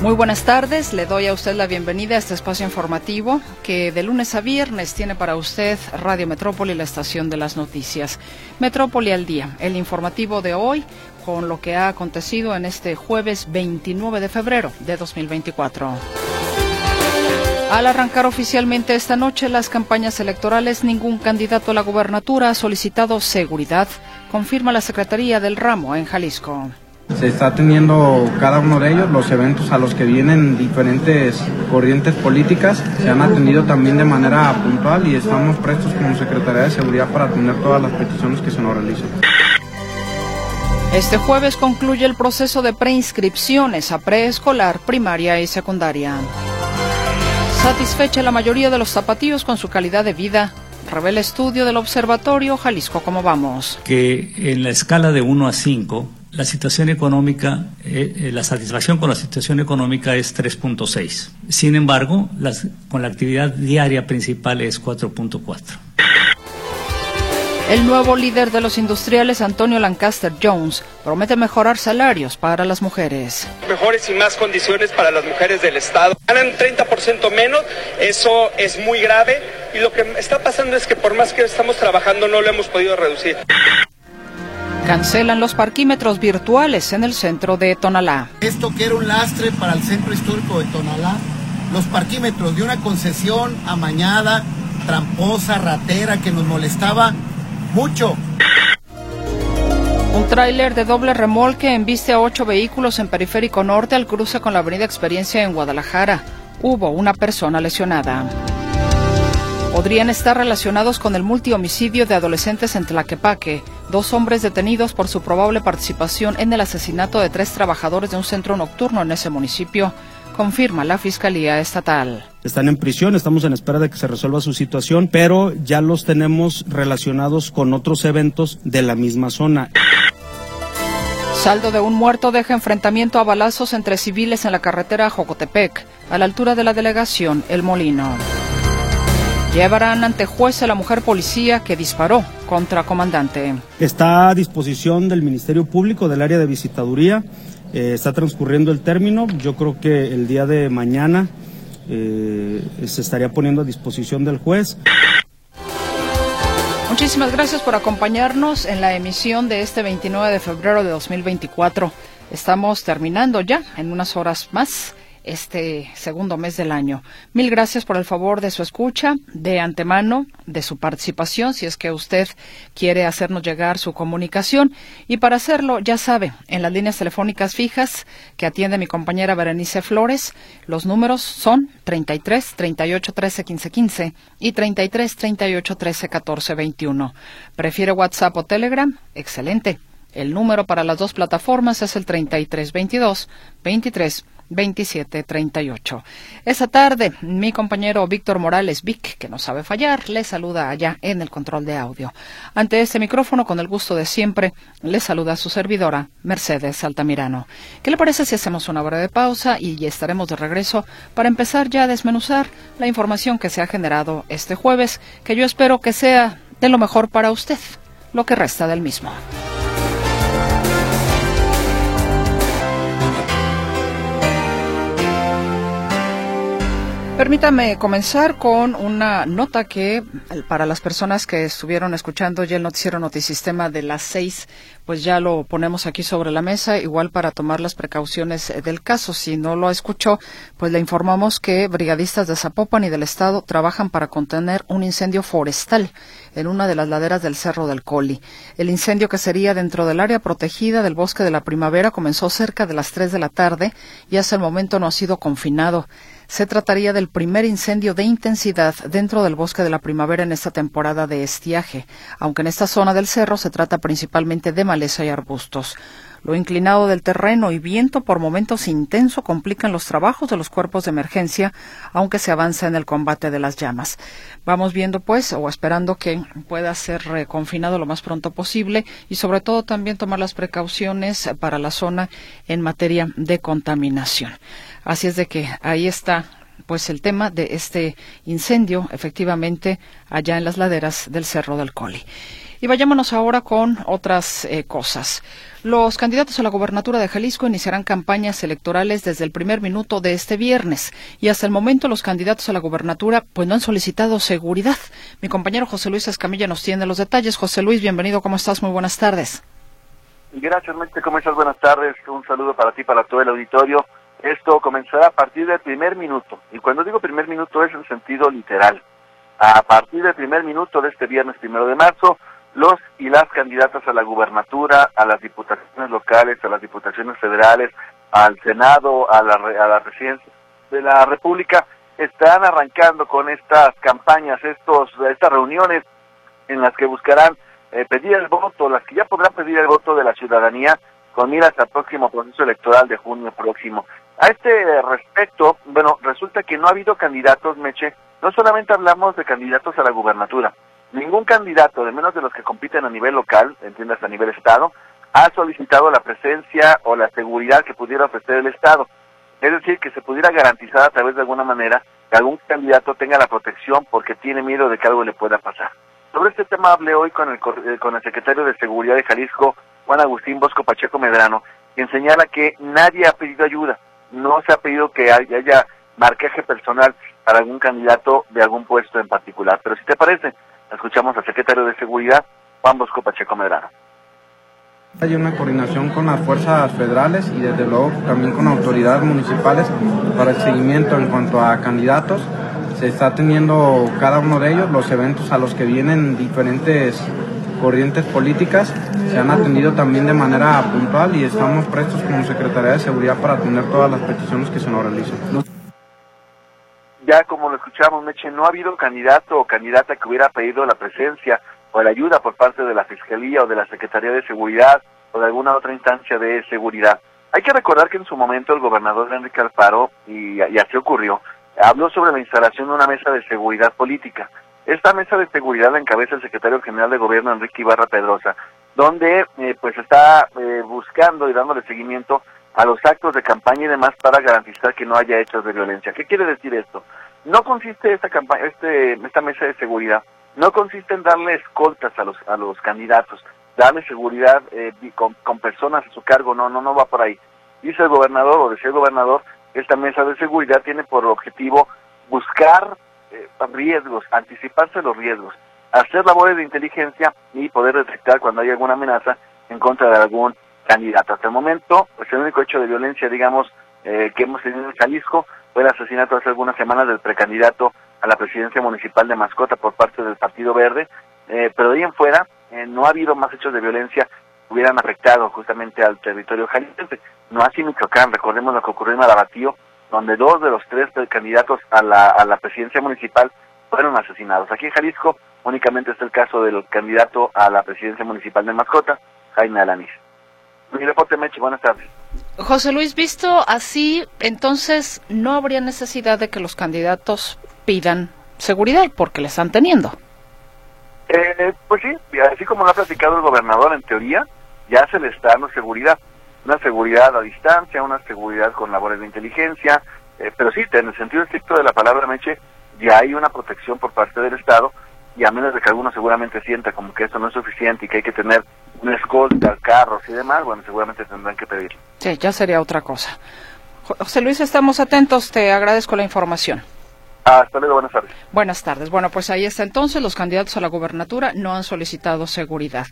Muy buenas tardes, le doy a usted la bienvenida a este espacio informativo que de lunes a viernes tiene para usted Radio Metrópoli, la estación de las noticias. Metrópoli al día, el informativo de hoy con lo que ha acontecido en este jueves 29 de febrero de 2024. Al arrancar oficialmente esta noche las campañas electorales, ningún candidato a la gubernatura ha solicitado seguridad, confirma la Secretaría del Ramo en Jalisco. Se está teniendo cada uno de ellos, los eventos a los que vienen diferentes corrientes políticas, se han atendido también de manera puntual y estamos prestos como Secretaría de Seguridad para atender todas las peticiones que se nos realicen. Este jueves concluye el proceso de preinscripciones a preescolar, primaria y secundaria. Satisfecha la mayoría de los zapatillos con su calidad de vida, revela estudio del Observatorio Jalisco Cómo Vamos. Que en la escala de 1 a 5, la situación económica, eh, eh, la satisfacción con la situación económica es 3.6. Sin embargo, las, con la actividad diaria principal es 4.4. El nuevo líder de los industriales, Antonio Lancaster Jones, promete mejorar salarios para las mujeres. Mejores y más condiciones para las mujeres del Estado. Ganan 30% menos, eso es muy grave y lo que está pasando es que por más que estamos trabajando no lo hemos podido reducir. Cancelan los parquímetros virtuales en el centro de Tonalá. Esto que era un lastre para el centro histórico de Tonalá, los parquímetros de una concesión amañada, tramposa, ratera, que nos molestaba mucho. Un tráiler de doble remolque embiste a ocho vehículos en Periférico Norte al cruce con la Avenida Experiencia en Guadalajara. Hubo una persona lesionada. Podrían estar relacionados con el multihomicidio de adolescentes en Tlaquepaque, dos hombres detenidos por su probable participación en el asesinato de tres trabajadores de un centro nocturno en ese municipio, confirma la Fiscalía Estatal. Están en prisión, estamos en espera de que se resuelva su situación, pero ya los tenemos relacionados con otros eventos de la misma zona. Saldo de un muerto deja enfrentamiento a balazos entre civiles en la carretera Jocotepec, a la altura de la delegación El Molino. Llevarán ante juez a la mujer policía que disparó contra comandante. Está a disposición del Ministerio Público del área de visitaduría. Eh, está transcurriendo el término. Yo creo que el día de mañana eh, se estaría poniendo a disposición del juez. Muchísimas gracias por acompañarnos en la emisión de este 29 de febrero de 2024. Estamos terminando ya en unas horas más este segundo mes del año. Mil gracias por el favor de su escucha, de antemano, de su participación, si es que usted quiere hacernos llegar su comunicación. Y para hacerlo, ya sabe, en las líneas telefónicas fijas que atiende mi compañera Berenice Flores, los números son 33 38 13 15 15 y 33 38 13 14 21. ¿Prefiere WhatsApp o Telegram? Excelente. El número para las dos plataformas es el 33 22 23 2738. Esa tarde, mi compañero Víctor Morales Vic, que no sabe fallar, le saluda allá en el control de audio. Ante este micrófono, con el gusto de siempre, le saluda su servidora, Mercedes Altamirano. ¿Qué le parece si hacemos una breve pausa y estaremos de regreso para empezar ya a desmenuzar la información que se ha generado este jueves, que yo espero que sea de lo mejor para usted, lo que resta del mismo. Permítame comenzar con una nota que para las personas que estuvieron escuchando ya el noticiero Notisistema de las seis, pues ya lo ponemos aquí sobre la mesa, igual para tomar las precauciones del caso. Si no lo escuchó, pues le informamos que brigadistas de Zapopan y del Estado trabajan para contener un incendio forestal en una de las laderas del Cerro del Coli. El incendio que sería dentro del área protegida del Bosque de la Primavera comenzó cerca de las tres de la tarde y hasta el momento no ha sido confinado. Se trataría del primer incendio de intensidad dentro del bosque de la primavera en esta temporada de estiaje, aunque en esta zona del cerro se trata principalmente de maleza y arbustos. Lo inclinado del terreno y viento por momentos intenso complican los trabajos de los cuerpos de emergencia, aunque se avanza en el combate de las llamas. Vamos viendo, pues, o esperando que pueda ser reconfinado lo más pronto posible y, sobre todo, también tomar las precauciones para la zona en materia de contaminación. Así es de que ahí está pues el tema de este incendio, efectivamente, allá en las laderas del Cerro del Coli. Y vayámonos ahora con otras eh, cosas. Los candidatos a la gobernatura de Jalisco iniciarán campañas electorales desde el primer minuto de este viernes y hasta el momento los candidatos a la gobernatura pues no han solicitado seguridad. Mi compañero José Luis Escamilla nos tiene los detalles. José Luis, bienvenido, ¿cómo estás? Muy buenas tardes. Gracias, Mente, ¿cómo estás? Buenas tardes. Un saludo para ti, para todo el auditorio. Esto comenzará a partir del primer minuto. Y cuando digo primer minuto es en sentido literal. A partir del primer minuto de este viernes primero de marzo, los y las candidatas a la gubernatura, a las diputaciones locales, a las diputaciones federales, al Senado, a la, a la presidencia de la República, están arrancando con estas campañas, estos, estas reuniones en las que buscarán eh, pedir el voto, las que ya podrán pedir el voto de la ciudadanía con miras al próximo proceso electoral de junio próximo. A este respecto, bueno, resulta que no ha habido candidatos, Meche, no solamente hablamos de candidatos a la gubernatura, ningún candidato, de menos de los que compiten a nivel local, entiendas a nivel Estado, ha solicitado la presencia o la seguridad que pudiera ofrecer el Estado. Es decir, que se pudiera garantizar a través de alguna manera que algún candidato tenga la protección porque tiene miedo de que algo le pueda pasar. Sobre este tema hablé hoy con el, eh, con el secretario de Seguridad de Jalisco, Juan Agustín Bosco Pacheco Medrano, quien señala que nadie ha pedido ayuda, no se ha pedido que haya marcaje personal para algún candidato de algún puesto en particular. Pero si te parece, escuchamos al secretario de Seguridad, Juan Bosco Pacheco Medrano. Hay una coordinación con las fuerzas federales y desde luego también con autoridades municipales para el seguimiento en cuanto a candidatos. Se está teniendo cada uno de ellos los eventos a los que vienen diferentes corrientes políticas se han atendido también de manera puntual y estamos prestos como Secretaría de Seguridad para atender todas las peticiones que se nos realizan. Ya como lo escuchamos, Meche, no ha habido candidato o candidata que hubiera pedido la presencia o la ayuda por parte de la Fiscalía o de la Secretaría de Seguridad o de alguna otra instancia de seguridad. Hay que recordar que en su momento el gobernador Enrique Alfaro, y, y así ocurrió, habló sobre la instalación de una mesa de seguridad política. Esta mesa de seguridad la encabeza el secretario general de gobierno Enrique Ibarra Pedrosa, donde eh, pues está eh, buscando y dándole seguimiento a los actos de campaña y demás para garantizar que no haya hechos de violencia. ¿Qué quiere decir esto? No consiste esta campaña, este, esta mesa de seguridad, no consiste en darle escoltas a los a los candidatos, darle seguridad eh, con, con personas a su cargo, no, no, no va por ahí. Dice el gobernador o decía el gobernador, esta mesa de seguridad tiene por objetivo buscar eh, riesgos, anticiparse los riesgos, hacer labores de inteligencia y poder detectar cuando hay alguna amenaza en contra de algún candidato. Hasta el momento, pues el único hecho de violencia, digamos, eh, que hemos tenido en Jalisco fue el asesinato hace algunas semanas del precandidato a la presidencia municipal de Mascota por parte del Partido Verde, eh, pero de ahí en fuera no ha habido más hechos de violencia que hubieran afectado justamente al territorio jalisciense. No así Michoacán, recordemos lo que ocurrió en Marabatío, donde dos de los tres candidatos a la, a la presidencia municipal fueron asesinados. Aquí en Jalisco únicamente está el caso del candidato a la presidencia municipal de Mascota, Jaime Alanis. Mi reporte, Mechi, buenas tardes. José Luis, visto así, entonces no habría necesidad de que los candidatos pidan seguridad porque le están teniendo. Eh, pues sí, así como lo ha platicado el gobernador, en teoría, ya se le está dando seguridad una seguridad a distancia, una seguridad con labores de inteligencia, eh, pero sí, en el sentido estricto de la palabra Meche, ya hay una protección por parte del Estado y a menos de que alguno seguramente sienta como que esto no es suficiente y que hay que tener una escolta, carros y demás, bueno, seguramente tendrán que pedir. Sí, ya sería otra cosa. José Luis, estamos atentos, te agradezco la información. Buenas tardes. Buenas tardes. Bueno, pues ahí está entonces. Los candidatos a la gobernatura no han solicitado seguridad.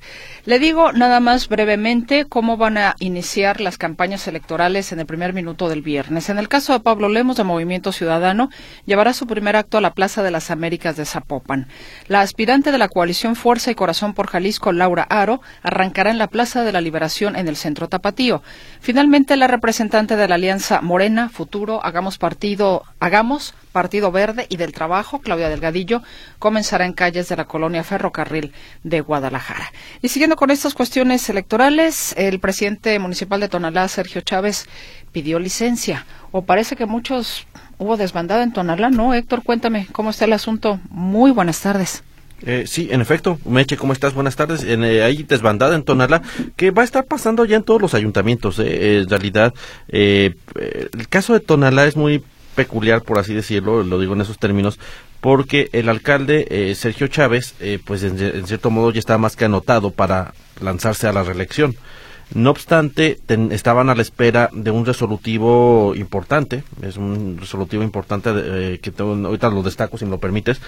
Le digo nada más brevemente cómo van a iniciar las campañas electorales en el primer minuto del viernes. En el caso de Pablo Lemos de Movimiento Ciudadano, llevará su primer acto a la Plaza de las Américas de Zapopan. La aspirante de la coalición Fuerza y Corazón por Jalisco, Laura Aro, arrancará en la Plaza de la Liberación en el centro Tapatío. Finalmente, la representante de la Alianza Morena, Futuro, Hagamos Partido, Hagamos Partido Verde y del Trabajo, Claudia Delgadillo, comenzará en calles de la colonia Ferrocarril de Guadalajara. Y siguiendo con estas cuestiones electorales, el presidente municipal de Tonalá, Sergio Chávez, pidió licencia. O parece que muchos hubo desbandada en Tonalá, ¿no? Héctor, cuéntame cómo está el asunto. Muy buenas tardes. Eh, sí, en efecto. Meche, ¿cómo estás? Buenas tardes. En, eh, ahí desbandada en Tonalá, que va a estar pasando ya en todos los ayuntamientos. Eh. En realidad, eh, el caso de Tonalá es muy peculiar, por así decirlo, lo digo en esos términos, porque el alcalde Sergio Chávez, pues en, cierto modo ya está más que anotado para lanzarse a la reelección. No obstante, estaban a la espera de un resolutivo importante, es un resolutivo importante que ahorita lo destaco si me lo permites,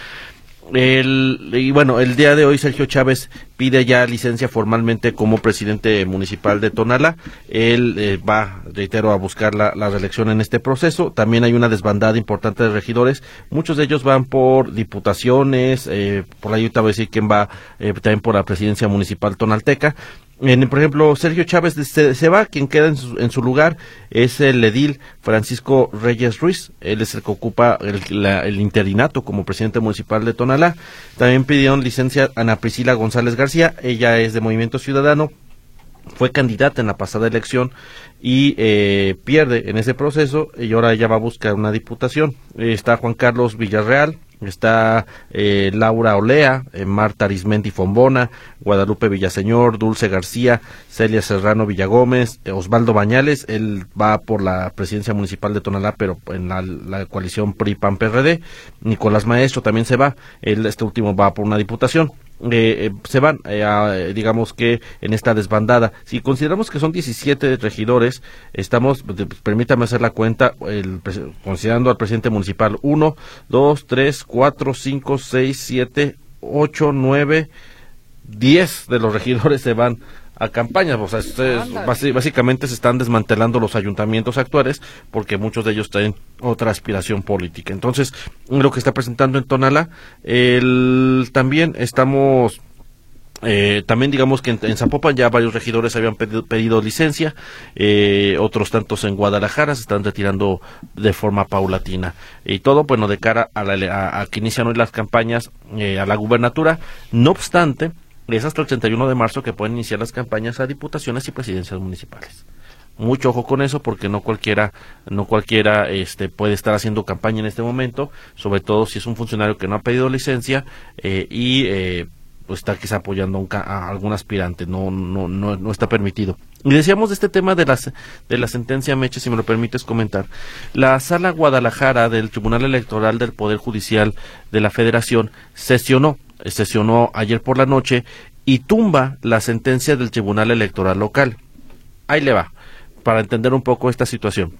el, y bueno, el día de hoy Sergio Chávez pide ya licencia formalmente como presidente municipal de Tonala. Él eh, va, reitero, a buscar la, reelección en este proceso. También hay una desbandada importante de regidores. Muchos de ellos van por diputaciones, eh, por ahí ahorita voy a decir quién va eh, también por la presidencia municipal tonalteca. En, por ejemplo, Sergio Chávez se, va, quien queda en su, lugar es el edil Francisco Reyes Ruiz, él es el que ocupa el, interinato como presidente municipal de Tonalá. También pidieron licencia Ana Priscila González García, ella es de Movimiento Ciudadano, fue candidata en la pasada elección y eh, pierde en ese proceso y ahora ella va a buscar una diputación. está Juan Carlos Villarreal, está eh, Laura Olea, eh, Marta Arismendi Fombona, Guadalupe Villaseñor, Dulce García, Celia Serrano Villagómez, eh, Osvaldo Bañales, él va por la presidencia municipal de Tonalá, pero en la, coalición PRI-PAN-PRD, Nicolás Maestro también se va, él este último va por una diputación, eh, eh, se van, eh, digamos que en esta desbandada. Si consideramos que son 17 regidores, estamos, permítame hacer la cuenta, el, considerando al presidente municipal, 1, 2, 3, 4, 5, 6, 7, 8, 9, 10 de los regidores se van a campañas. O sea, básicamente se están desmantelando los ayuntamientos actuales porque muchos de ellos tienen otra aspiración política. Entonces, lo que está presentando en Tonala, el, también estamos eh, también digamos que en, Zapopan ya varios regidores habían pedido, licencia, eh, otros tantos en Guadalajara se están retirando de forma paulatina. Y todo, bueno, de cara a, a, que inician hoy las campañas eh, a la gubernatura. No obstante, es hasta el 31 de marzo que pueden iniciar las campañas a diputaciones y presidencias municipales. Mucho ojo con eso porque no cualquiera, no cualquiera este, puede estar haciendo campaña en este momento, sobre todo si es un funcionario que no ha pedido licencia eh, y eh, pues está quizá apoyando a, algún aspirante, no, no, no, no está permitido. Y decíamos de este tema de, las, de la sentencia Meche, si me lo permites comentar. La Sala Guadalajara del Tribunal Electoral del Poder Judicial de la Federación sesionó sesionó ayer por la noche y tumba la sentencia del Tribunal Electoral local. Ahí le va, para entender un poco esta situación.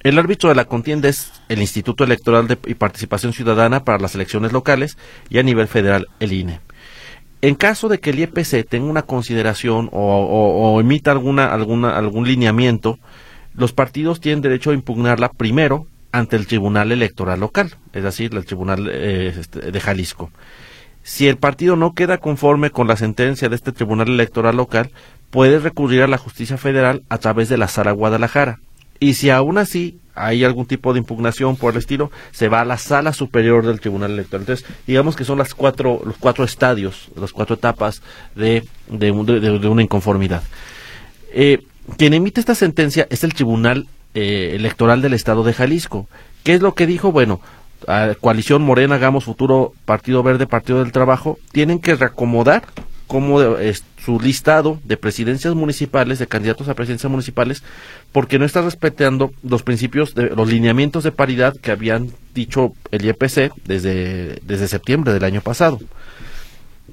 El árbitro de la contienda es el Instituto Electoral de y Participación Ciudadana para las elecciones locales y a nivel federal el INE. En caso de que el IEPC tenga una consideración o, emita alguna, alguna, algún lineamiento, los partidos tienen derecho a impugnarla primero ante el Tribunal Electoral local, es decir, el Tribunal eh, este, de Jalisco. Si el partido no queda conforme con la sentencia de este Tribunal Electoral local, puede recurrir a la justicia federal a través de la Sala Guadalajara. Y si aún así hay algún tipo de impugnación por el estilo, se va a la sala superior del Tribunal Electoral. Entonces, digamos que son las cuatro, los cuatro estadios, las cuatro etapas de, de, una inconformidad. Eh, quien emite esta sentencia es el Tribunal eh, Electoral del Estado de Jalisco. ¿Qué es lo que dijo? Bueno, coalición Morena, Hagamos Futuro, Partido Verde, Partido del Trabajo, tienen que reacomodar como su listado de presidencias municipales, de candidatos a presidencias municipales, porque no está respetando los principios, de, los lineamientos de paridad que habían dicho el IEPC desde, desde septiembre del año pasado.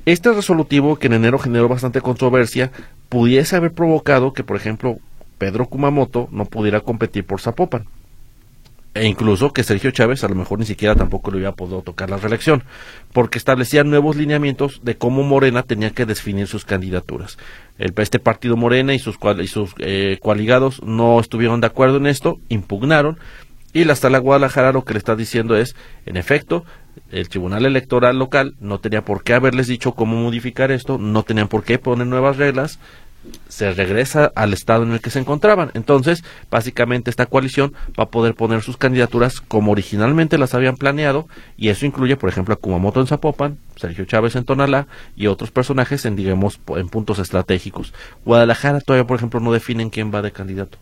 Este resolutivo, que en enero generó bastante controversia, pudiese haber provocado que, por ejemplo, Pedro Kumamoto no pudiera competir por Zapopan e incluso que Sergio Chávez a lo mejor ni siquiera tampoco le hubiera podido tocar la reelección, porque establecía nuevos lineamientos de cómo Morena tenía que definir sus candidaturas. El, este partido Morena y sus, y sus eh, coaligados no estuvieron de acuerdo en esto, impugnaron, y la sala Guadalajara lo que le está diciendo es, en efecto, el Tribunal Electoral local no tenía por qué haberles dicho cómo modificar esto, no tenían por qué poner nuevas reglas, se regresa al estado en el que se encontraban. Entonces, básicamente esta coalición va a poder poner sus candidaturas como originalmente las habían planeado y eso incluye, por ejemplo, a Kumamoto en Zapopan, Sergio Chávez en Tonalá y otros personajes en, digamos, en puntos estratégicos. Guadalajara todavía, por ejemplo, no definen quién va de candidato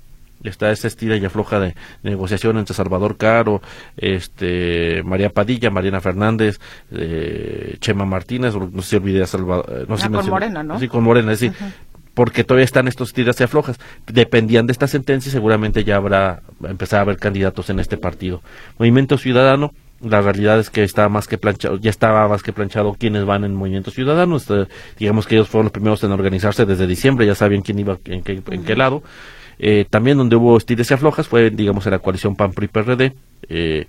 está esa estira y afloja de, negociación entre Salvador Caro, este María Padilla, Mariana Fernández, eh, Chema Martínez, no se olvide Salvador, eh, no, ah, con Morena, ¿no? Sí, con Morena, sí. Porque todavía están estos tiras y aflojas. Dependían de esta sentencia, seguramente ya habrá empezar a haber candidatos en este partido. Movimiento Ciudadano, la realidad es que está más que planchado, ya estaba más que planchado quienes van en Movimiento Ciudadano. Este, digamos que ellos fueron los primeros en organizarse desde diciembre, ya sabían quién iba en qué, en qué lado. Eh, también donde hubo estires y aflojas fue, digamos, en la coalición PAN-PRI-PRD, eh,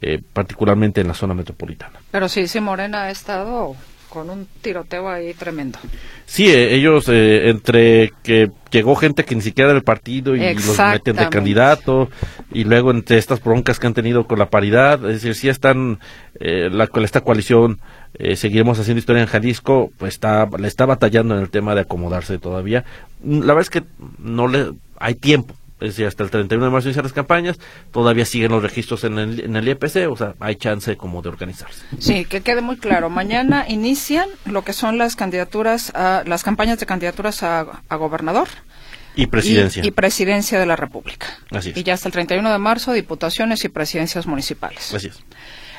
eh, particularmente en la zona metropolitana. Pero sí, sí, Morena ha estado con un tiroteo ahí tremendo. Sí, ellos entre que llegó gente que ni siquiera del partido y los meten de candidato y luego entre estas broncas que han tenido con la paridad, es decir, sí están la, con esta coalición seguiremos haciendo historia en Jalisco, pues está le está batallando en el tema de acomodarse todavía. La verdad es que no le hay tiempo. Es decir, hasta el 31 de marzo iniciar las campañas, todavía siguen los registros en el, en el IEPC, o sea, hay chance como de organizarse. Sí, que quede muy claro. Mañana inician lo que son las candidaturas, a, las campañas de candidaturas a, gobernador. Y presidencia. Y, presidencia de la República. Así es. Y ya hasta el 31 de marzo, diputaciones y presidencias municipales. Así es.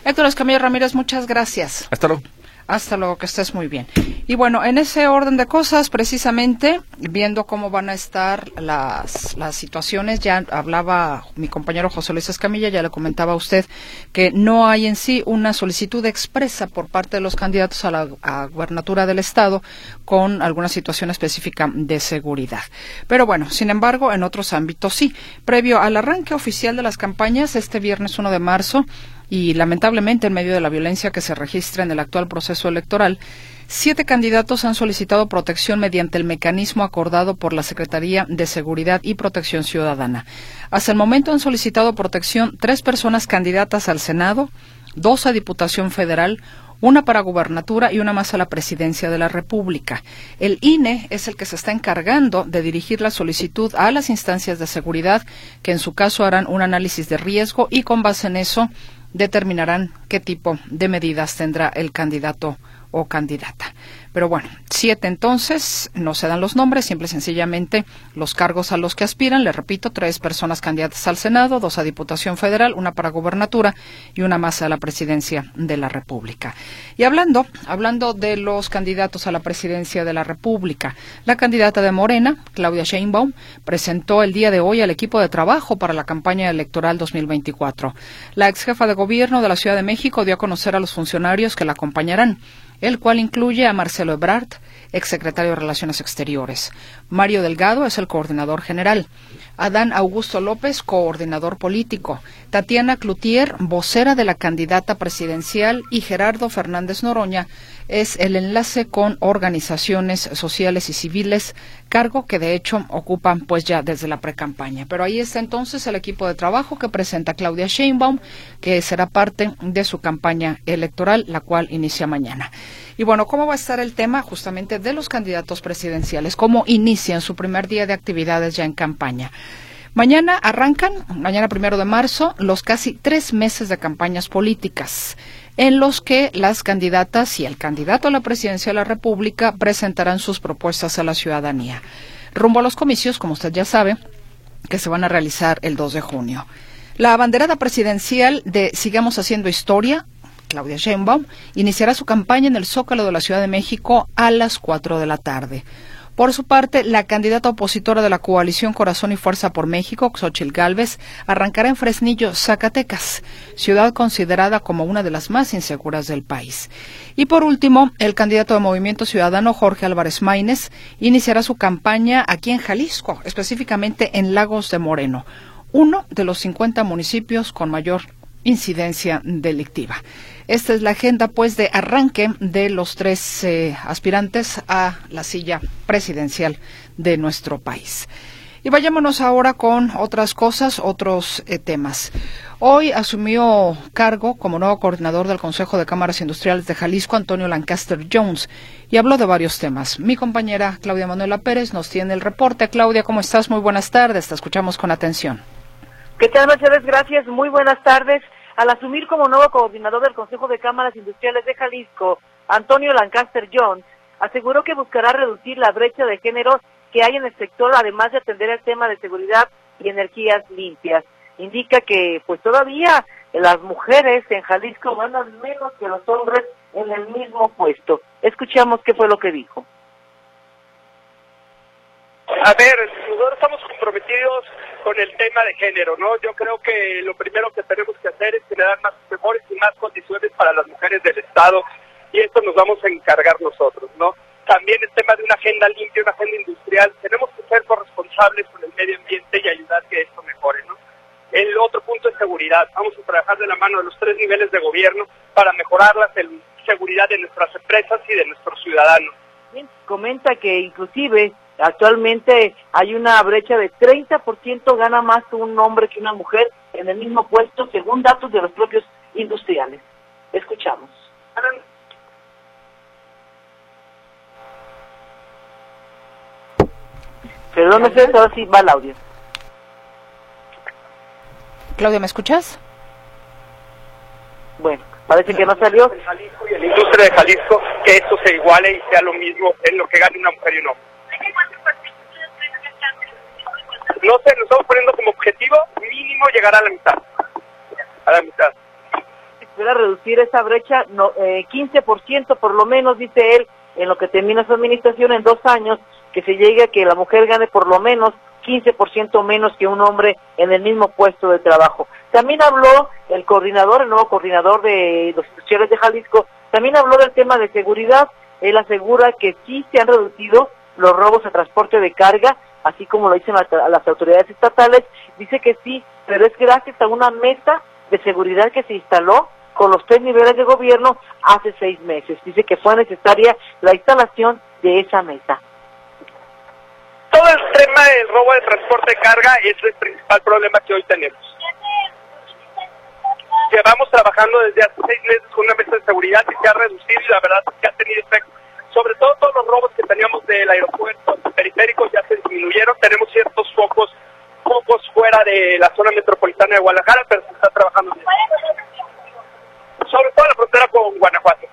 Héctor Escamilla Ramírez, muchas gracias. Hasta luego. Hasta luego, que estés muy bien. Y bueno, en ese orden de cosas, precisamente, viendo cómo van a estar las, las situaciones, ya hablaba mi compañero José Luis Escamilla, ya le comentaba a usted que no hay en sí una solicitud expresa por parte de los candidatos a la a gubernatura del Estado con alguna situación específica de seguridad. Pero bueno, sin embargo, en otros ámbitos sí. Previo al arranque oficial de las campañas, este viernes 1 de marzo, y lamentablemente en medio de la violencia que se registra en el actual proceso electoral, siete candidatos han solicitado protección mediante el mecanismo acordado por la Secretaría de Seguridad y Protección Ciudadana. Hasta el momento han solicitado protección tres personas candidatas al Senado, dos a Diputación Federal, una para gubernatura y una más a la presidencia de la República. El INE es el que se está encargando de dirigir la solicitud a las instancias de seguridad, que en su caso harán un análisis de riesgo y con base en eso determinarán qué tipo de medidas tendrá el candidato o candidata. Pero bueno, siete entonces, no se dan los nombres, simple sencillamente los cargos a los que aspiran. Le repito, tres personas candidatas al Senado, dos a Diputación Federal, una para gobernatura y una más a la presidencia de la República. Y hablando, hablando de los candidatos a la presidencia de la República, la candidata de Morena, Claudia Sheinbaum, presentó el día de hoy al equipo de trabajo para la campaña electoral 2024. La ex jefa de gobierno de la Ciudad de México dio a conocer a los funcionarios que la acompañarán el cual incluye a Marcelo Ebrard, exsecretario de Relaciones Exteriores. Mario Delgado es el coordinador general. Adán Augusto López, coordinador político. Tatiana Cloutier, vocera de la candidata presidencial. Y Gerardo Fernández Noroña es el enlace con organizaciones sociales y civiles, cargo que de hecho ocupan pues ya desde la precampaña. Pero ahí está entonces el equipo de trabajo que presenta Claudia Sheinbaum, que será parte de su campaña electoral, la cual inicia mañana. Y bueno, ¿cómo va a estar el tema justamente de los candidatos presidenciales? ¿Cómo inician su primer día de actividades ya en campaña? Mañana arrancan, mañana primero de marzo, los casi tres meses de campañas políticas en los que las candidatas y el candidato a la presidencia de la República presentarán sus propuestas a la ciudadanía. Rumbo a los comicios, como usted ya sabe, que se van a realizar el 2 de junio. La banderada presidencial de Sigamos Haciendo Historia, Claudia Sheinbaum, iniciará su campaña en el Zócalo de la Ciudad de México a las 4 de la tarde. Por su parte, la candidata opositora de la coalición Corazón y Fuerza por México, Xochil Gálvez, arrancará en Fresnillo, Zacatecas, ciudad considerada como una de las más inseguras del país. Y por último, el candidato de Movimiento Ciudadano, Jorge Álvarez Maínez, iniciará su campaña aquí en Jalisco, específicamente en Lagos de Moreno, uno de los 50 municipios con mayor incidencia delictiva. Esta es la agenda, pues, de arranque de los tres eh, aspirantes a la silla presidencial de nuestro país. Y vayámonos ahora con otras cosas, otros eh, temas. Hoy asumió cargo como nuevo coordinador del Consejo de Cámaras Industriales de Jalisco, Antonio Lancaster Jones, y habló de varios temas. Mi compañera Claudia Manuela Pérez nos tiene el reporte. Claudia, ¿cómo estás? Muy buenas tardes. Te escuchamos con atención. ¿Qué tal, Mercedes? Gracias. Muy buenas tardes. Al asumir como nuevo coordinador del Consejo de Cámaras Industriales de Jalisco, Antonio Lancaster Jones aseguró que buscará reducir la brecha de género que hay en el sector, además de atender el tema de seguridad y energías limpias. Indica que pues todavía las mujeres en Jalisco ganan menos que los hombres en el mismo puesto. Escuchamos qué fue lo que dijo. A ver, nosotros estamos comprometidos con el tema de género, ¿no? Yo creo que lo primero que tenemos que hacer es generar más mejores y más condiciones para las mujeres del Estado y esto nos vamos a encargar nosotros, ¿no? También el tema de una agenda limpia, una agenda industrial, tenemos que ser corresponsables con el medio ambiente y ayudar que esto mejore, ¿no? El otro punto es seguridad. Vamos a trabajar de la mano de los tres niveles de gobierno para mejorar la seguridad de nuestras empresas y de nuestros ciudadanos. Comenta que inclusive actualmente hay una brecha de 30% gana más un hombre que una mujer en el mismo puesto según datos de los propios industriales. Escuchamos. Perdóneme, ahora sí va el audio. Claudia, ¿me escuchas? Bueno, parece que no salió. Jalisco y la industria de Jalisco, que esto se iguale y sea lo mismo en lo que gane una mujer y un hombre. No sé, nos estamos poniendo como objetivo mínimo llegar a la mitad. A la mitad. Reducir esa brecha no, eh, 15% por lo menos, dice él, en lo que termina su administración en dos años, que se llegue a que la mujer gane por lo menos 15% menos que un hombre en el mismo puesto de trabajo. También habló el coordinador, el nuevo coordinador de los industriales de Jalisco, también habló del tema de seguridad. Él asegura que sí se han reducido los robos a transporte de carga, así como lo dicen las autoridades estatales. Dice que sí, pero es gracias a una mesa de seguridad que se instaló con los tres niveles de gobierno hace seis meses. Dice que fue necesaria la instalación de esa mesa todo el tema del robo de transporte de carga es el principal problema que hoy tenemos. Llevamos trabajando desde hace seis meses con una mesa de seguridad que se ha reducido y la verdad es que ha tenido efecto. Sobre todo todos los robos que teníamos del aeropuerto periféricos ya se disminuyeron. Tenemos ciertos focos, focos fuera de la zona metropolitana de Guadalajara, pero se está trabajando bien. Sobre todo la frontera con Guanajuato.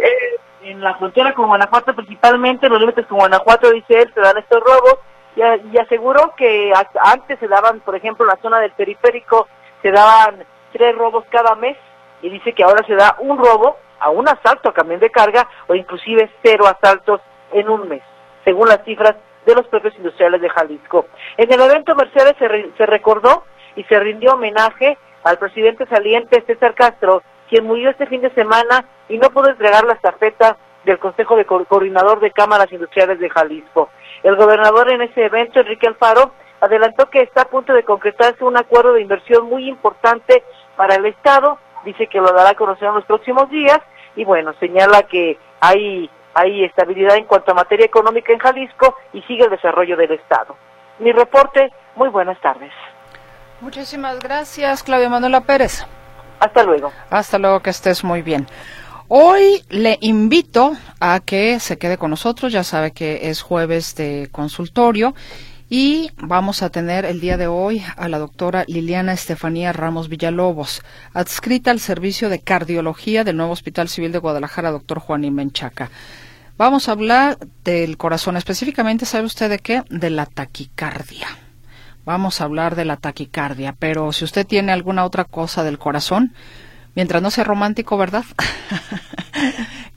Eh, en la frontera con Guanajuato principalmente, los límites con Guanajuato, dice él, se dan estos robos y, aseguró que antes se daban, por ejemplo, en la zona del periférico, se daban tres robos cada mes y dice que ahora se da un robo a un asalto a camión de carga o inclusive cero asaltos en un mes, según las cifras de los propios industriales de Jalisco. En el evento Mercedes se, recordó y se rindió homenaje al presidente saliente César Castro, quien murió este fin de semana y no pudo entregar la estafeta del Consejo de Coordinador de Cámaras Industriales de Jalisco. El gobernador en ese evento, Enrique Alfaro, adelantó que está a punto de concretarse un acuerdo de inversión muy importante para el Estado, dice que lo dará a conocer en los próximos días y bueno, señala que hay, hay estabilidad en cuanto a materia económica en Jalisco y sigue el desarrollo del Estado. Mi reporte, muy buenas tardes. Muchísimas gracias, Claudia Manuela Pérez. Hasta luego. Hasta luego, que estés muy bien. Hoy le invito a que se quede con nosotros, ya sabe que es jueves de consultorio y vamos a tener el día de hoy a la doctora Liliana Estefanía Ramos Villalobos, adscrita al servicio de cardiología del nuevo Hospital Civil de Guadalajara, doctor Juanín Menchaca. Vamos a hablar del corazón, específicamente, ¿sabe usted de qué? De la taquicardia vamos a hablar de la taquicardia, pero si usted tiene alguna otra cosa del corazón, mientras no sea romántico, ¿verdad?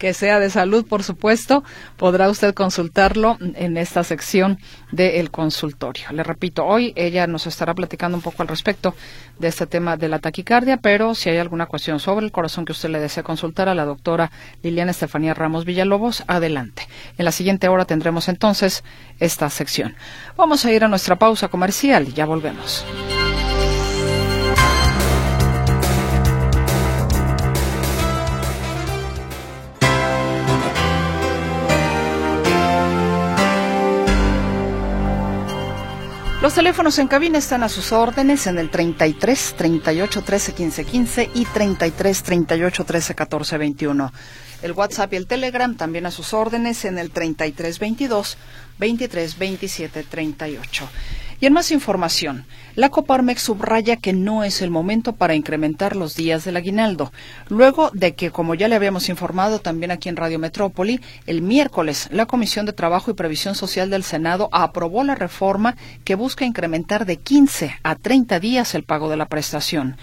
que sea de salud, por supuesto, podrá usted consultarlo en esta sección del consultorio. Le repito, hoy ella nos estará platicando un poco al respecto de este tema de la taquicardia, pero si hay alguna cuestión sobre el corazón que usted le desea consultar a la doctora Liliana Estefanía Ramos Villalobos, adelante. En la siguiente hora tendremos entonces esta sección. Vamos a ir a nuestra pausa comercial y ya volvemos. Los teléfonos en cabina están a sus órdenes en el 33 38 13 15 15 y 33 38 13 14 21. El WhatsApp y el Telegram también a sus órdenes en el 33 22 23 27 38. Y en más información, la Coparmex subraya que no es el momento para incrementar los días del aguinaldo, luego de que, como ya le habíamos informado también aquí en Radio Metrópoli, el miércoles la Comisión de Trabajo y Previsión Social del Senado aprobó la reforma que busca incrementar de 15 a 30 días el pago de la prestación.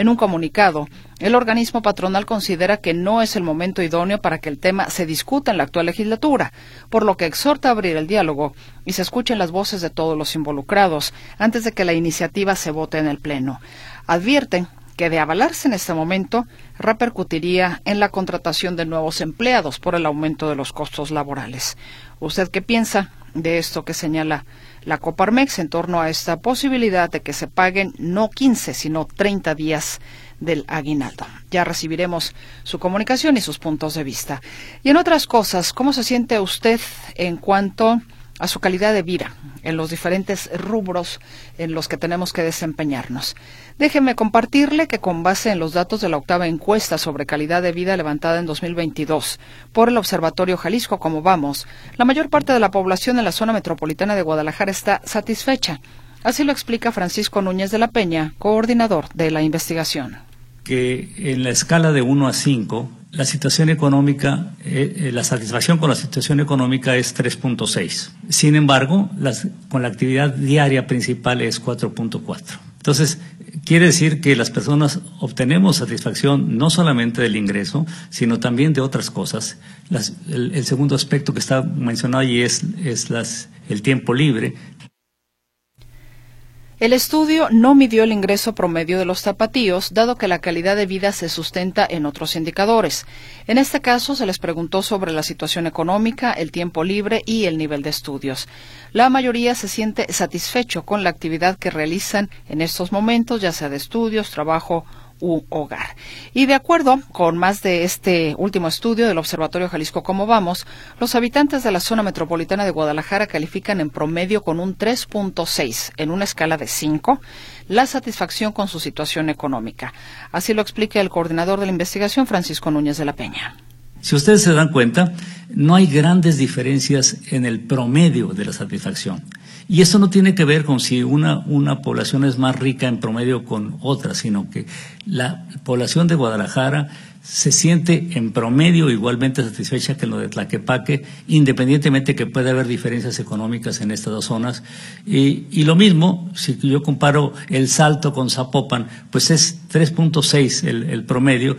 En un comunicado, el organismo patronal considera que no es el momento idóneo para que el tema se discuta en la actual legislatura, por lo que exhorta a abrir el diálogo y se escuchen las voces de todos los involucrados antes de que la iniciativa se vote en el Pleno. Advierten que de avalarse en este momento repercutiría en la contratación de nuevos empleados por el aumento de los costos laborales. ¿Usted qué piensa de esto que señala la Coparmex en torno a esta posibilidad de que se paguen no 15, sino 30 días del aguinaldo. Ya recibiremos su comunicación y sus puntos de vista. Y en otras cosas, ¿cómo se siente usted en cuanto su calidad de vida en los diferentes rubros en los que tenemos que desempeñarnos. Déjeme compartirle que con base en los datos de la octava encuesta sobre calidad de vida levantada en 2022 por el Observatorio Jalisco Como Vamos, la mayor parte de la población en la zona metropolitana de Guadalajara está satisfecha. Así lo explica Francisco Núñez de la Peña, coordinador de la investigación. Que en la escala de 1 a 5, la situación económica, eh, eh, la satisfacción con la situación económica es 3.6. Sin embargo, con la actividad diaria principal es 4.4. Entonces, quiere decir que las personas obtenemos satisfacción no solamente del ingreso, sino también de otras cosas. el, segundo aspecto que está mencionado allí es, es las, el tiempo libre. El estudio no midió el ingreso promedio de los zapatíos, dado que la calidad de vida se sustenta en otros indicadores. En este caso, se les preguntó sobre la situación económica, el tiempo libre y el nivel de estudios. La mayoría se siente satisfecho con la actividad que realizan en estos momentos, ya sea de estudios, trabajo hogar. Y de acuerdo con más de este último estudio del Observatorio Jalisco Cómo Vamos, los habitantes de la zona metropolitana de Guadalajara califican en promedio con un 3.6 en una escala de 5 la satisfacción con su situación económica. Así lo explica el coordinador de la investigación, Francisco Núñez de la Peña. Si ustedes se dan cuenta, no hay grandes diferencias en el promedio de la satisfacción. Y eso no tiene que ver con si una, una población es más rica en promedio con otra, sino que la población de Guadalajara se siente en promedio igualmente satisfecha que lo de Tlaquepaque, independientemente que pueda haber diferencias económicas en estas dos zonas. Y, y lo mismo, si yo comparo el salto con Zapopan, pues es 3.6 el, el promedio.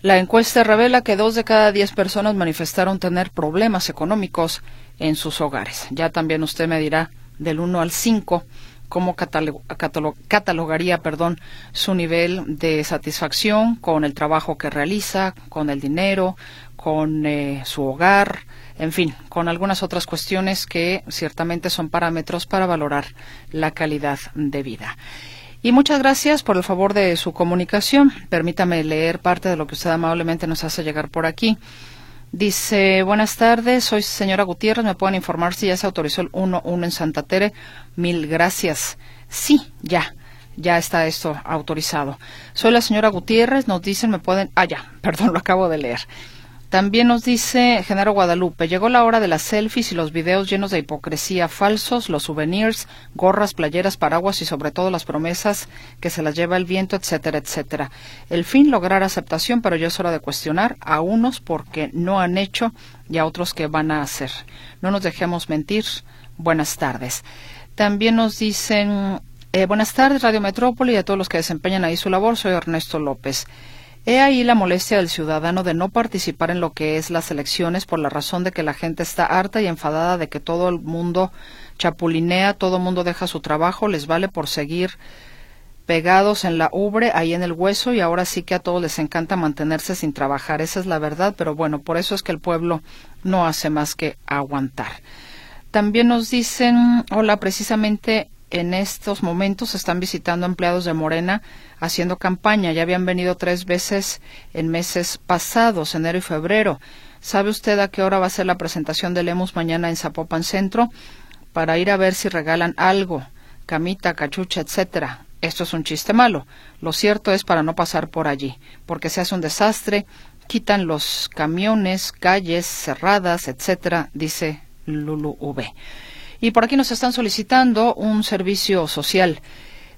La encuesta revela que dos de cada diez personas manifestaron tener problemas económicos en sus hogares. Ya también usted me dirá del 1 al 5 cómo catalogaría perdón, su nivel de satisfacción con el trabajo que realiza, con el dinero, con eh, su hogar, en fin, con algunas otras cuestiones que ciertamente son parámetros para valorar la calidad de vida. Y muchas gracias por el favor de su comunicación. Permítame leer parte de lo que usted amablemente nos hace llegar por aquí. Dice, buenas tardes, soy señora Gutiérrez, me pueden informar si ya se autorizó el 1-1 en Santa Tere. Mil gracias. Sí, ya, ya está esto autorizado. Soy la señora Gutiérrez, nos dicen, me pueden, ah, ya, perdón, lo acabo de leer. También nos dice Genaro Guadalupe, llegó la hora de las selfies y los videos llenos de hipocresía falsos, los souvenirs, gorras, playeras, paraguas y sobre todo las promesas que se las lleva el viento, etcétera, etcétera. El fin, lograr aceptación, pero ya es hora de cuestionar a unos porque no han hecho y a otros que van a hacer. No nos dejemos mentir. Buenas tardes. También nos dicen, eh, buenas tardes, Radio Metrópoli y a todos los que desempeñan ahí su labor. Soy Ernesto López. He ahí la molestia del ciudadano de no participar en lo que es las elecciones por la razón de que la gente está harta y enfadada de que todo el mundo chapulinea, todo el mundo deja su trabajo, les vale por seguir pegados en la ubre, ahí en el hueso, y ahora sí que a todos les encanta mantenerse sin trabajar. Esa es la verdad, pero bueno, por eso es que el pueblo no hace más que aguantar. También nos dicen, hola, precisamente en estos momentos están visitando empleados de Morena haciendo campaña. Ya habían venido tres veces en meses pasados, enero y febrero. ¿Sabe usted a qué hora va a ser la presentación de Lemus mañana en Zapopan Centro? para ir a ver si regalan algo, camita, cachucha, etcétera. Esto es un chiste malo. Lo cierto es para no pasar por allí, porque se hace un desastre, quitan los camiones, calles cerradas, etcétera, dice Lulu V. Y por aquí nos están solicitando un servicio social.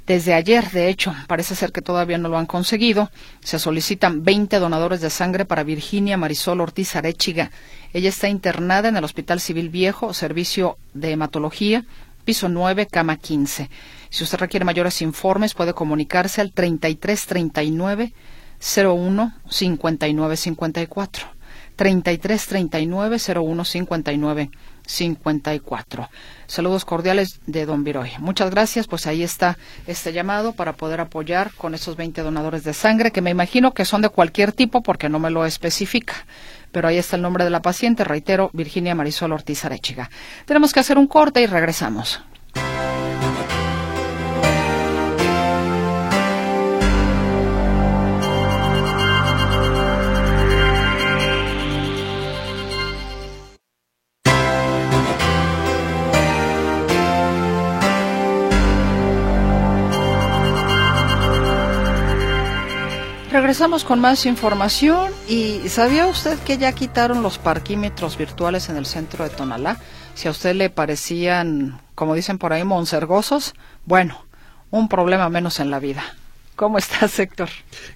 Desde ayer, de hecho, parece ser que todavía no lo han conseguido. Se solicitan 20 donadores de sangre para Virginia Marisol Ortiz Arechiga. Ella está internada en el Hospital Civil Viejo, servicio de hematología, piso 9, cama 15. Si usted requiere mayores informes, puede comunicarse al 3339 01 59 54. 3339 01 59 54. Saludos cordiales de Don Viroy. Muchas gracias. Pues ahí está este llamado para poder apoyar con esos 20 donadores de sangre, que me imagino que son de cualquier tipo porque no me lo especifica. Pero ahí está el nombre de la paciente, reitero, Virginia Marisol Ortiz Arechiga. Tenemos que hacer un corte y regresamos. Regresamos con más información y ¿sabía usted que ya quitaron los parquímetros virtuales en el centro de Tonalá? Si a usted le parecían, como dicen por ahí, monsergosos, bueno, un problema menos en la vida. ¿Cómo estás, Héctor?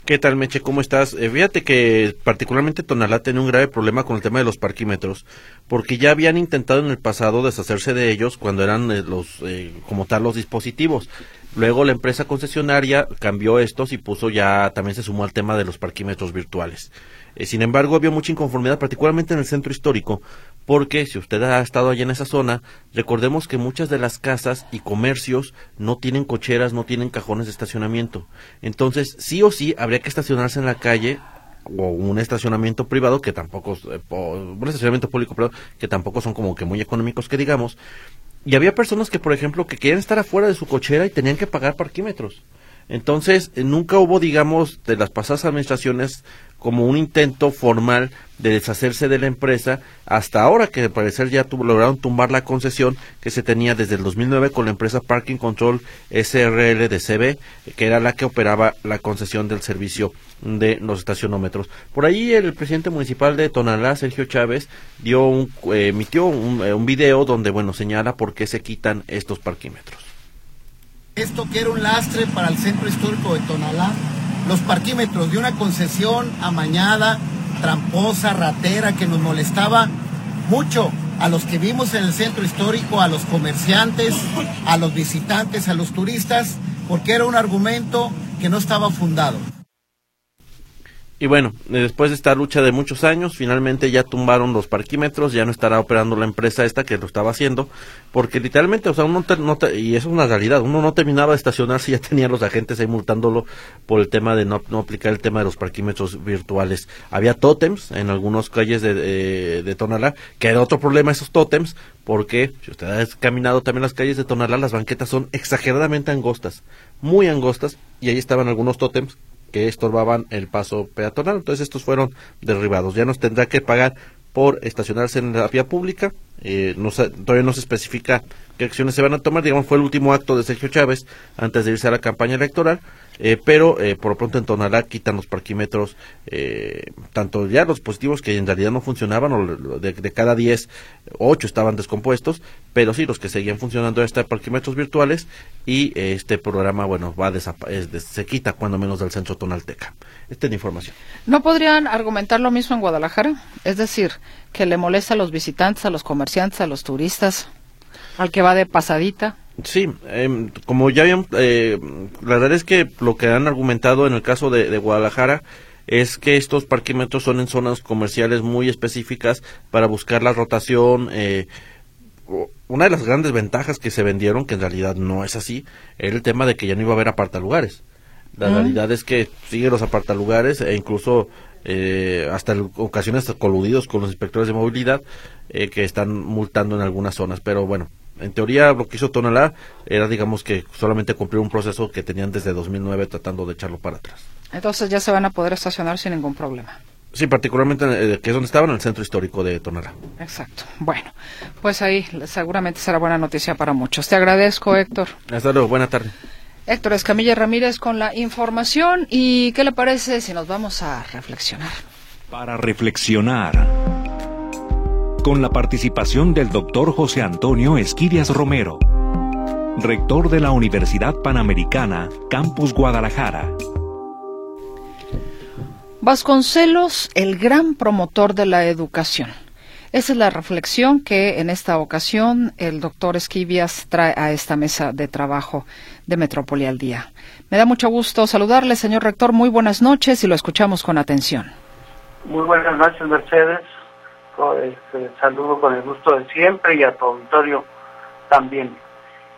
¿Qué tal, Meche? ¿Cómo estás? Eh, fíjate que particularmente Tonalá tiene un grave problema con el tema de los parquímetros, porque ya habían intentado en el pasado deshacerse de ellos cuando eran eh, los, eh, como tal, los dispositivos. Luego la empresa concesionaria cambió estos y puso ya, también se sumó al tema de los parquímetros virtuales. Eh, sin embargo, había mucha inconformidad, particularmente en el centro histórico, porque si usted ha estado allí en esa zona, recordemos que muchas de las casas y comercios no tienen cocheras, no tienen cajones de estacionamiento. Entonces, sí o sí, habría que estacionarse en la calle o un estacionamiento privado que tampoco eh, un estacionamiento público perdón, que tampoco son como que muy económicos que digamos y había personas que, por ejemplo, que querían estar afuera de su cochera y tenían que pagar parquímetros. Entonces, eh, nunca hubo, digamos, de las pasadas administraciones como un intento formal de deshacerse de la empresa, hasta ahora que al parecer ya lograron tumbar la concesión que se tenía desde el 2009 con la empresa Parking Control SRL de CB, que era la que operaba la concesión del servicio de los estacionómetros. Por ahí el presidente municipal de Tonalá, Sergio Chávez, dio un, eh, emitió un, eh, un video donde, bueno, señala por qué se quitan estos parquímetros. Esto que era un lastre para el centro histórico de Tonalá, los parquímetros de una concesión amañada, tramposa, ratera, que nos molestaba mucho a los que vimos en el centro histórico, a los comerciantes, a los visitantes, a los turistas, porque era un argumento que no estaba fundado. Y bueno, eh, después de esta lucha de muchos años, finalmente ya tumbaron los parquímetros, ya no estará operando la empresa esta que lo estaba haciendo, porque literalmente, o sea, uno no y eso es una realidad, uno no terminaba de estacionarse y ya tenía los agentes ahí multándolo por el tema de no, aplicar el tema de los parquímetros virtuales. Había tótems en algunas calles de, de, Tonalá, que era otro problema esos tótems, porque si usted ha caminado también las calles de Tonalá, las banquetas son exageradamente angostas, muy angostas, y ahí estaban algunos tótems que estorbaban el paso peatonal. Entonces estos fueron derribados. Ya nos tendrá que pagar por estacionarse en la vía pública. Eh, no todavía no se especifica qué acciones se van a tomar. Digamos, fue el último acto de Sergio Chávez antes de irse a la campaña electoral. Eh, pero eh, por lo pronto en Tonalá quitan los parquímetros, eh, tanto ya los dispositivos que en realidad no funcionaban, o de, cada 10, 8 estaban descompuestos, pero sí los que seguían funcionando están parquímetros virtuales y este programa, bueno, va a se quita cuando menos del centro tonalteca. Esta es la información. ¿No podrían argumentar lo mismo en Guadalajara? Es decir, que le molesta a los visitantes, a los comerciantes, a los turistas, al que va de pasadita. Sí, em, como ya habían, eh, la verdad es que lo que han argumentado en el caso de, Guadalajara es que estos parquímetros son en zonas comerciales muy específicas para buscar la rotación. Eh, una de las grandes ventajas que se vendieron, que en realidad no es así, era el tema de que ya no iba a haber apartalugares. La realidad es que siguen los apartalugares e incluso eh, hasta ocasiones coludidos con los inspectores de movilidad que están multando en algunas zonas. Pero bueno, en teoría lo que hizo Tonalá era digamos que solamente cumplir un proceso que tenían desde 2009 tratando de echarlo para atrás. Entonces ya se van a poder estacionar sin ningún problema. Sí, particularmente eh, que es donde estaba, en el centro histórico de Tonalá. Exacto. Bueno, pues ahí seguramente será buena noticia para muchos. Te agradezco, Héctor. Hasta luego, buena tarde. Héctor Escamilla Ramírez con la información. ¿Y qué le parece si nos vamos a reflexionar? Para reflexionar. Con la participación del doctor José Antonio Esquirias Romero, rector de la Universidad Panamericana, Campus Guadalajara. Vasconcelos, el gran promotor de la educación. Esa es la reflexión que en esta ocasión el doctor Esquivias trae a esta mesa de trabajo de Metrópoli al Día. Me da mucho gusto saludarle, señor rector. Muy buenas noches y lo escuchamos con atención. Muy buenas noches, Mercedes. Este, saludo con el gusto de siempre y a tu auditorio también.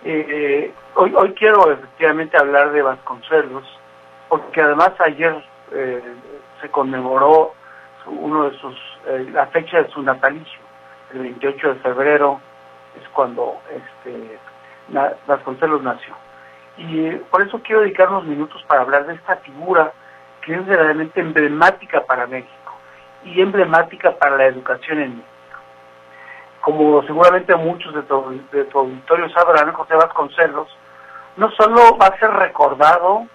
Eh, hoy, quiero efectivamente hablar de Vasconcelos, porque además ayer eh, se conmemoró uno de sus, eh, la fecha de su natalicio, el 28 de febrero es cuando este, Vasconcelos nació. Y por eso quiero dedicar unos minutos para hablar de esta figura que es verdaderamente emblemática para México y emblemática para la educación en México. Como seguramente muchos de tu, de tu auditorio sabrán, José Vasconcelos no solo va a ser recordado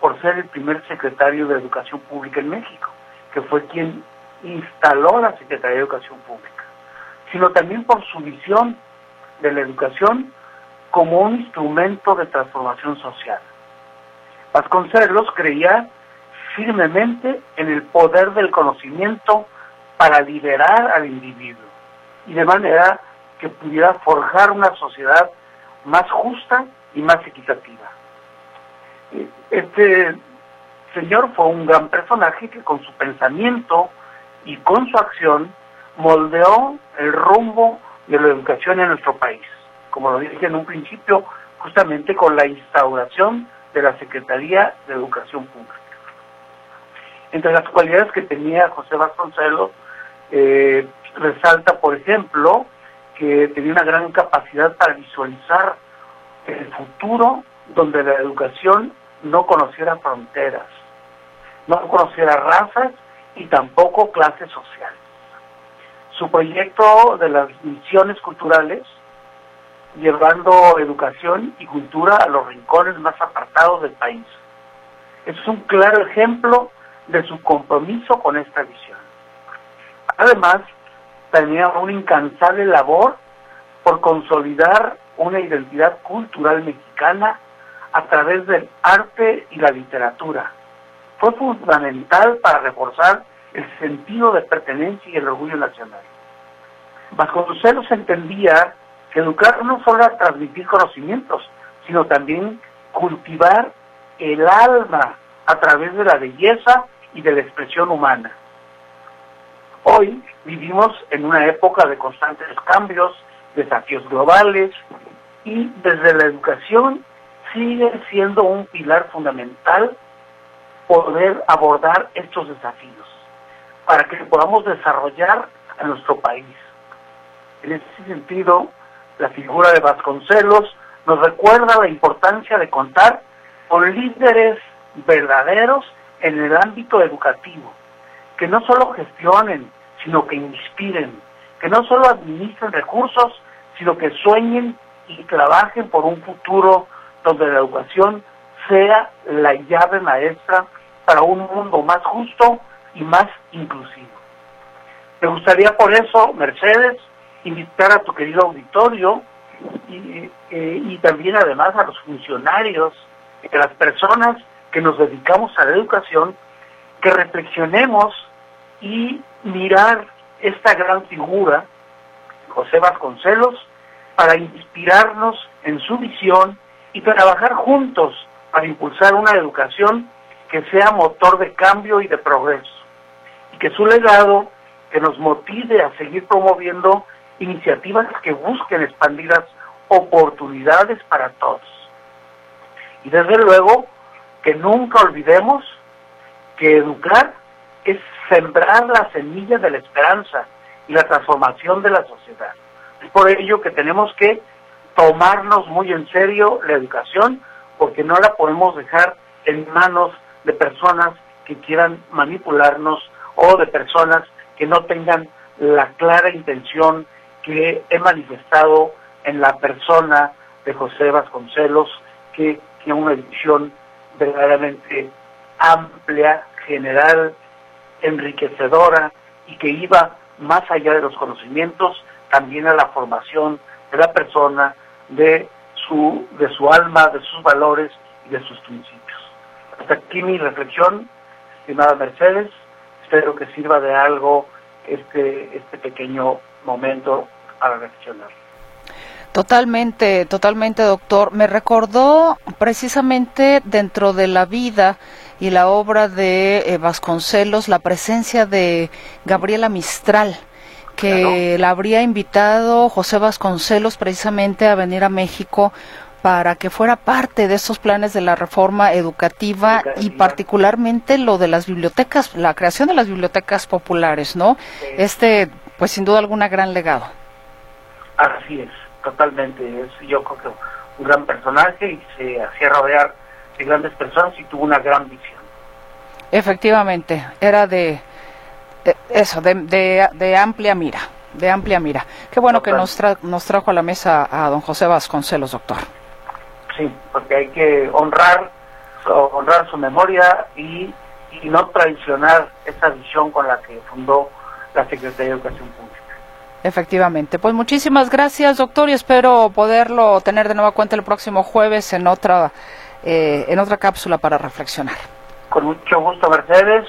por ser el primer secretario de Educación Pública en México, que fue quien instaló la Secretaría de Educación Pública, sino también por su visión de la educación como un instrumento de transformación social. Vasconcelos creía firmemente en el poder del conocimiento para liberar al individuo y de manera que pudiera forjar una sociedad más justa y más equitativa. Este señor fue un gran personaje que con su pensamiento y con su acción moldeó el rumbo de la educación en nuestro país, como lo dije en un principio, justamente con la instauración de la Secretaría de Educación Pública. Entre las cualidades que tenía José Vasconcelos, eh, resalta, por ejemplo, que tenía una gran capacidad para visualizar el futuro donde la educación no conociera fronteras, no conociera razas y tampoco clases sociales. Su proyecto de las misiones culturales, llevando educación y cultura a los rincones más apartados del país. Es un claro ejemplo de su compromiso con esta visión. Además, tenía una incansable labor por consolidar una identidad cultural mexicana a través del arte y la literatura. Fue fundamental para reforzar el sentido de pertenencia y el orgullo nacional. Vasconcelos entendía que educar no solo era transmitir conocimientos, sino también cultivar el alma a través de la belleza y de la expresión humana. Hoy vivimos en una época de constantes cambios, desafíos globales y desde la educación sigue siendo un pilar fundamental poder abordar estos desafíos para que podamos desarrollar a nuestro país. En ese sentido, la figura de Vasconcelos nos recuerda la importancia de contar con líderes verdaderos en el ámbito educativo, que no solo gestionen, sino que inspiren, que no solo administren recursos, sino que sueñen y trabajen por un futuro donde la educación sea la llave maestra para un mundo más justo y más inclusivo. Me gustaría por eso, Mercedes, invitar a tu querido auditorio y, eh, también además a los funcionarios, a las personas que nos dedicamos a la educación, que reflexionemos y mirar esta gran figura, José Vasconcelos, para inspirarnos en su visión y trabajar juntos para impulsar una educación que sea motor de cambio y de progreso, y que su legado que nos motive a seguir promoviendo iniciativas que busquen expandir las oportunidades para todos. Y desde luego que nunca olvidemos que educar es sembrar la semilla de la esperanza y la transformación de la sociedad. Es por ello que tenemos que tomarnos muy en serio la educación porque no la podemos dejar en manos de personas que quieran manipularnos o de personas que no tengan la clara intención que he manifestado en la persona de José Vasconcelos, que tiene una visión verdaderamente amplia, general, enriquecedora y que iba más allá de los conocimientos, también a la formación de la persona, de su, de su alma, de sus valores y de sus principios. Hasta aquí mi reflexión, estimada Mercedes. Espero que sirva de algo este, este pequeño momento para reflexionar. Totalmente, totalmente, doctor. Me recordó precisamente dentro de la vida y la obra de eh, Vasconcelos la presencia de Gabriela Mistral, que la habría invitado José Vasconcelos precisamente a venir a México para que fuera parte de esos planes de la reforma educativa y particularmente lo de las bibliotecas, la creación de las bibliotecas populares, ¿no? Este, pues sin duda alguna gran legado. Así es, totalmente. Es, yo creo que un gran personaje y se hacía rodear de grandes personas y tuvo una gran visión. Efectivamente, era de, eso, de, de, amplia mira, de amplia mira. Qué bueno que nos, nos trajo a la mesa a don José Vasconcelos, doctor. Sí, porque hay que honrar, honrar su memoria y, y no traicionar esa visión con la que fundó la Secretaría de Educación Pública. Efectivamente. Pues muchísimas gracias, doctor, y espero poderlo tener de nueva cuenta el próximo jueves en otra, eh, en otra cápsula para reflexionar. Con mucho gusto, Mercedes.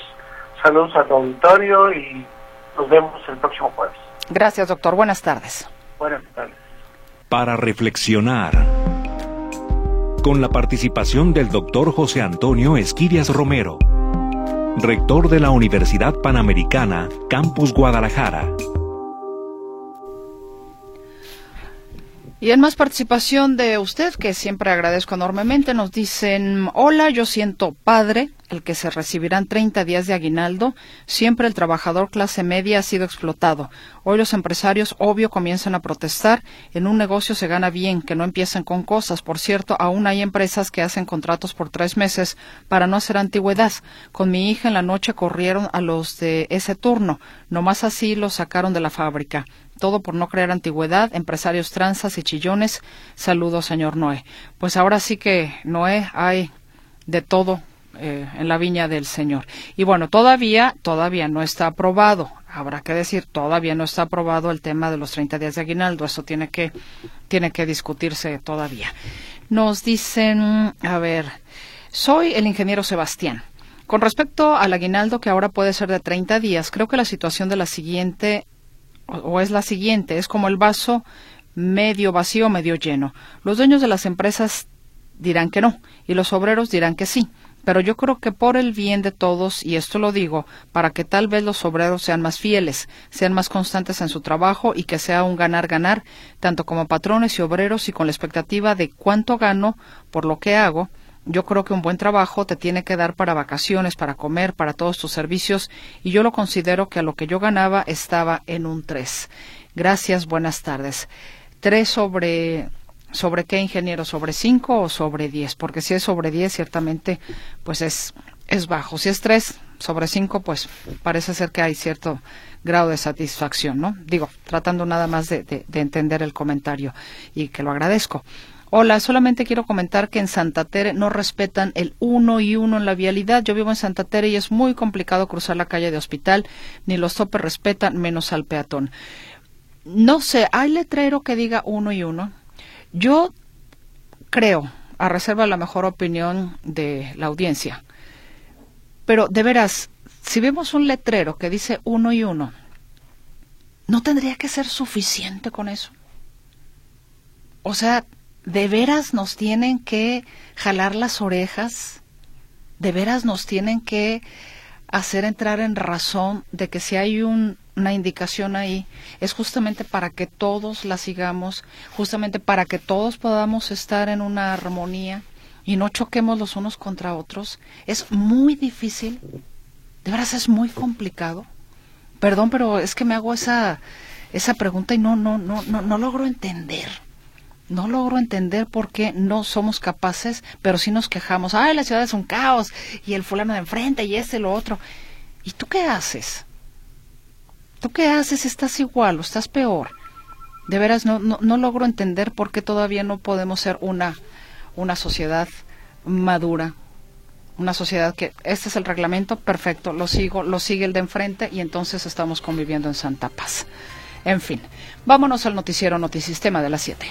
Saludos a tu auditorio y nos vemos el próximo jueves. Gracias, doctor. Buenas tardes. Buenas tardes. Para reflexionar con la participación del doctor José Antonio Esquirias Romero, rector de la Universidad Panamericana, Campus Guadalajara. Y en más participación de usted, que siempre agradezco enormemente, nos dicen, hola, yo siento padre, el que se recibirán 30 días de aguinaldo, siempre el trabajador clase media ha sido explotado. Hoy los empresarios, obvio, comienzan a protestar. En un negocio se gana bien, que no empiecen con cosas. Por cierto, aún hay empresas que hacen contratos por tres meses para no hacer antigüedad. Con mi hija en la noche corrieron a los de ese turno. Nomás así los sacaron de la fábrica todo por no crear antigüedad, empresarios tranzas y chillones. Saludos, señor Noé. Pues ahora sí que, Noé, hay de todo eh, en la viña del Señor. Y bueno, todavía, todavía no está aprobado. Habrá que decir, todavía no está aprobado el tema de los 30 días de aguinaldo. Eso tiene que, tiene que discutirse todavía. Nos dicen, a ver, soy el ingeniero Sebastián. Con respecto al aguinaldo que ahora puede ser de 30 días, creo que la situación de la siguiente o es la siguiente, es como el vaso medio vacío, medio lleno. Los dueños de las empresas dirán que no y los obreros dirán que sí. Pero yo creo que por el bien de todos, y esto lo digo, para que tal vez los obreros sean más fieles, sean más constantes en su trabajo y que sea un ganar-ganar, tanto como patrones y obreros y con la expectativa de cuánto gano por lo que hago, yo creo que un buen trabajo te tiene que dar para vacaciones, para comer, para todos tus servicios, y yo lo considero que a lo que yo ganaba estaba en un 3. Gracias, buenas tardes. ¿Tres sobre, sobre qué ingeniero? ¿Sobre 5 o sobre 10? Porque si es sobre 10, ciertamente, pues es, es bajo. Si es 3 sobre 5, pues parece ser que hay cierto grado de satisfacción, ¿no? Digo, tratando nada más de, de entender el comentario y que lo agradezco. Hola, solamente quiero comentar que en Santa Tere no respetan el uno y uno en la vialidad. Yo vivo en Santa Tere y es muy complicado cruzar la calle de hospital, ni los topes respetan, menos al peatón. No sé, ¿hay letrero que diga uno y uno? Yo creo, a reserva de la mejor opinión de la audiencia, pero de veras, si vemos un letrero que dice uno y uno, ¿no tendría que ser suficiente con eso? O sea, de veras nos tienen que jalar las orejas, de veras nos tienen que hacer entrar en razón de que si hay una indicación ahí, es justamente para que todos la sigamos, justamente para que todos podamos estar en una armonía y no choquemos los unos contra otros. Es muy difícil, de veras es muy complicado. Perdón, pero es que me hago esa, esa pregunta y no, no, no, no, no logro entender no logro entender por qué no somos capaces, pero sí nos quejamos. Ay, la ciudad es un caos y el fulano de enfrente y ese, lo otro. ¿Y tú qué haces? ¿Tú qué haces? ¿Estás igual o estás peor? De veras no, no, no logro entender por qué todavía no podemos ser una, una sociedad madura, una sociedad que este es el reglamento, perfecto, lo sigo, lo sigue el de enfrente y entonces estamos conviviendo en santa paz. En fin, vámonos al noticiero Notisistema de las 7.